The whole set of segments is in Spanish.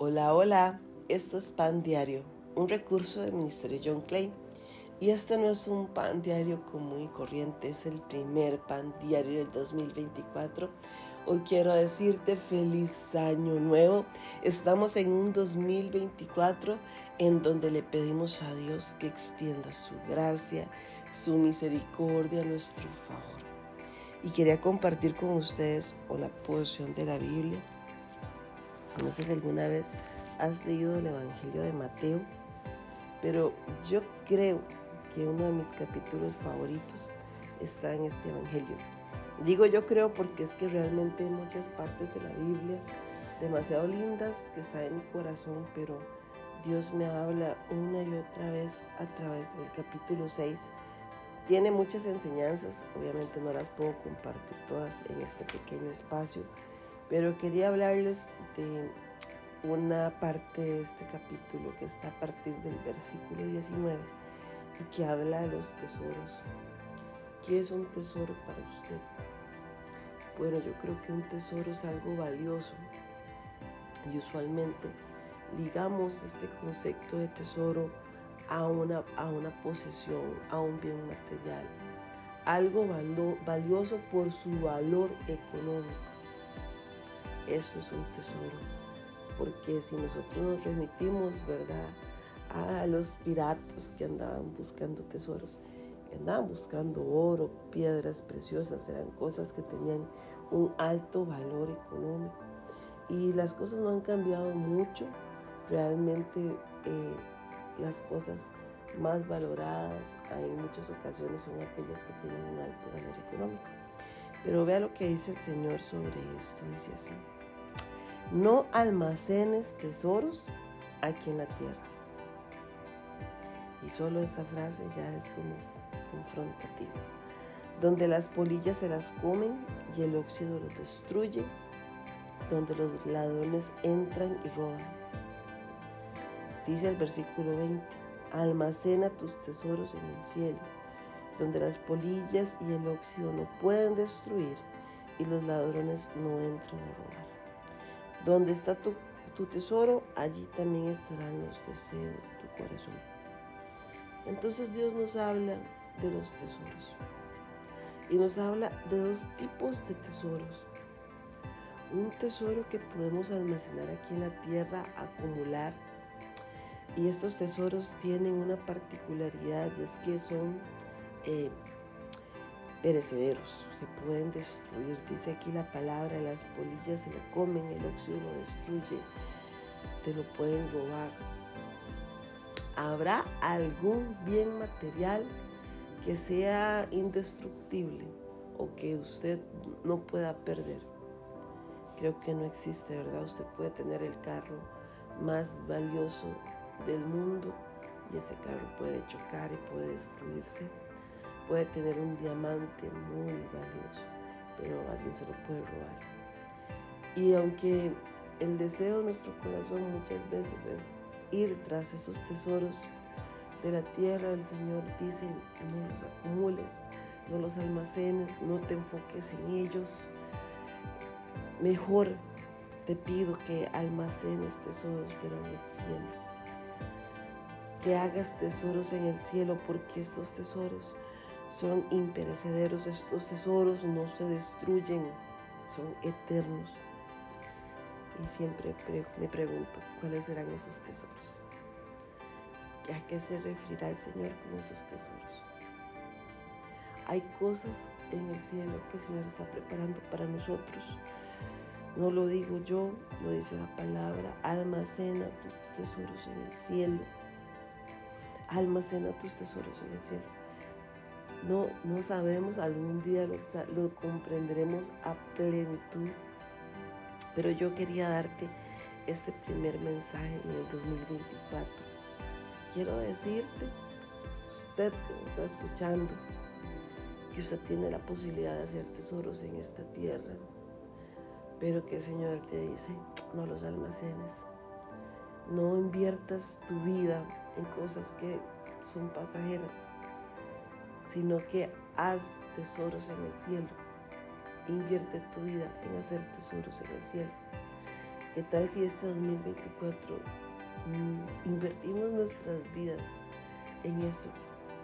Hola, hola, esto es Pan Diario, un recurso del Ministerio John Clay. Y este no es un pan diario común y corriente, es el primer pan diario del 2024. Hoy quiero decirte feliz año nuevo. Estamos en un 2024 en donde le pedimos a Dios que extienda su gracia, su misericordia a nuestro favor. Y quería compartir con ustedes una porción de la Biblia no sé si alguna vez has leído el Evangelio de Mateo, pero yo creo que uno de mis capítulos favoritos está en este Evangelio. Digo yo creo porque es que realmente hay muchas partes de la Biblia demasiado lindas que están en mi corazón, pero Dios me habla una y otra vez a través del capítulo 6. Tiene muchas enseñanzas, obviamente no las puedo compartir todas en este pequeño espacio, pero quería hablarles de una parte de este capítulo que está a partir del versículo 19 y que habla de los tesoros. ¿Qué es un tesoro para usted? Bueno, yo creo que un tesoro es algo valioso y usualmente ligamos este concepto de tesoro a una, a una posesión, a un bien material, algo valioso por su valor económico. Eso es un tesoro. Porque si nosotros nos remitimos, ¿verdad? A los piratas que andaban buscando tesoros, andaban buscando oro, piedras preciosas, eran cosas que tenían un alto valor económico. Y las cosas no han cambiado mucho. Realmente eh, las cosas más valoradas en muchas ocasiones son aquellas que tienen un alto valor económico. Pero vea lo que dice el Señor sobre esto. Dice así. No almacenes tesoros aquí en la tierra. Y solo esta frase ya es como confrontativa. Donde las polillas se las comen y el óxido los destruye. Donde los ladrones entran y roban. Dice el versículo 20. Almacena tus tesoros en el cielo, donde las polillas y el óxido no pueden destruir y los ladrones no entran a robar. Donde está tu, tesoro, allí también estarán los deseos de tu corazón. Entonces Dios nos habla de los tesoros. Y nos habla de dos tipos de tesoros. Un tesoro que podemos almacenar aquí en la tierra, acumular. Y estos tesoros tienen una particularidad, es que son eh, perecederos, se pueden destruir. Dice aquí la palabra, las polillas se lo comen, el óxido lo destruye, te lo pueden robar. ¿Habrá algún bien material que sea indestructible o que usted no pueda perder? Creo que no existe, ¿verdad? Usted puede tener el carro más valioso del mundo y ese carro puede chocar y puede destruirse puede tener un diamante muy valioso, pero alguien se lo puede robar. Y aunque el deseo de nuestro corazón muchas veces es ir tras esos tesoros de la tierra, el Señor dice, no los acumules, no los almacenes, no te enfoques en ellos. Mejor te pido que almacenes tesoros, pero en el cielo. Que hagas tesoros en el cielo, porque estos tesoros son imperecederos, estos tesoros no se destruyen, son eternos. Y siempre me pregunto, ¿cuáles serán esos tesoros? ¿A qué se referirá el Señor con esos tesoros? Hay cosas en el cielo que el Señor está preparando para nosotros. No lo digo yo, lo dice la palabra. Almacena tus tesoros en el cielo. Almacena tus tesoros en el cielo. No, no sabemos, algún día lo, lo comprenderemos a plenitud. Pero yo quería darte este primer mensaje en el 2024. Quiero decirte, usted que me está escuchando, que usted tiene la posibilidad de hacer tesoros en esta tierra, pero que el Señor te dice, no los almacenes. No inviertas tu vida en cosas que son pasajeras sino que haz tesoros en el cielo. Invierte tu vida en hacer tesoros en el cielo. ¿Qué tal si este 2024 mm, invertimos nuestras vidas en eso?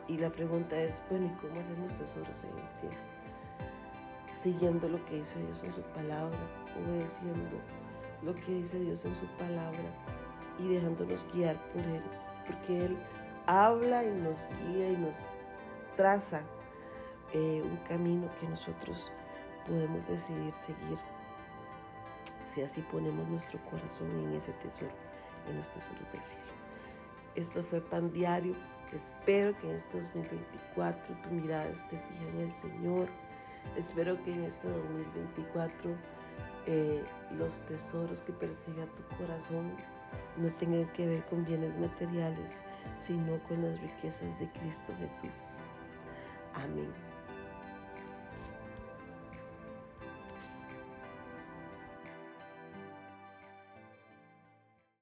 Y la pregunta es, bueno, ¿y cómo hacemos tesoros en el cielo? Siguiendo lo que dice Dios en su palabra, obedeciendo lo que dice Dios en su palabra y dejándonos guiar por Él, porque Él habla y nos guía y nos traza eh, un camino que nosotros podemos decidir seguir si así ponemos nuestro corazón en ese tesoro, en los tesoros del cielo. Esto fue Pan Diario. Espero que en este 2024 tu mirada esté fija en el Señor. Espero que en este 2024 eh, los tesoros que persiga tu corazón no tengan que ver con bienes materiales, sino con las riquezas de Cristo Jesús. Amén.